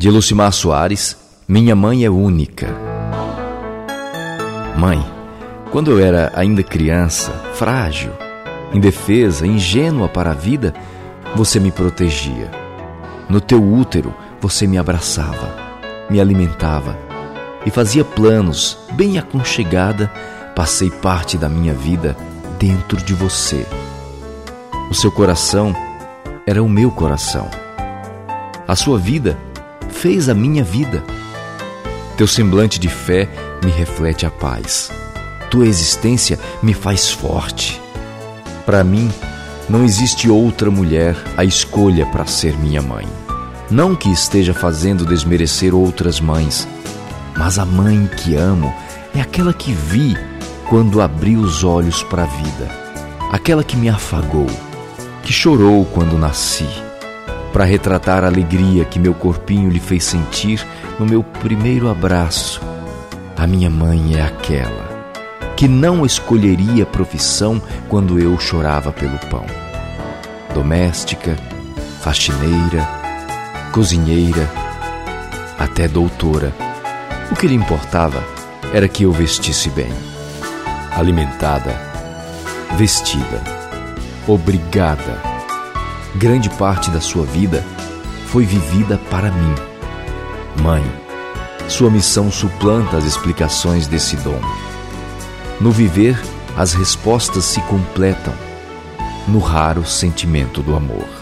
De Lucimar Soares, Minha Mãe é Única. Mãe, quando eu era ainda criança, frágil, indefesa, ingênua para a vida, você me protegia. No teu útero, você me abraçava, me alimentava e fazia planos, bem aconchegada, passei parte da minha vida dentro de você. O seu coração era o meu coração. A sua vida fez a minha vida. Teu semblante de fé me reflete a paz. Tua existência me faz forte. Para mim, não existe outra mulher a escolha para ser minha mãe. Não que esteja fazendo desmerecer outras mães, mas a mãe que amo é aquela que vi quando abri os olhos para a vida, aquela que me afagou, que chorou quando nasci para retratar a alegria que meu corpinho lhe fez sentir no meu primeiro abraço. A minha mãe é aquela que não escolheria profissão quando eu chorava pelo pão. Doméstica, faxineira, cozinheira, até doutora. O que lhe importava era que eu vestisse bem, alimentada, vestida, obrigada grande parte da sua vida foi vivida para mim. Mãe, sua missão suplanta as explicações desse dom. No viver, as respostas se completam no raro sentimento do amor.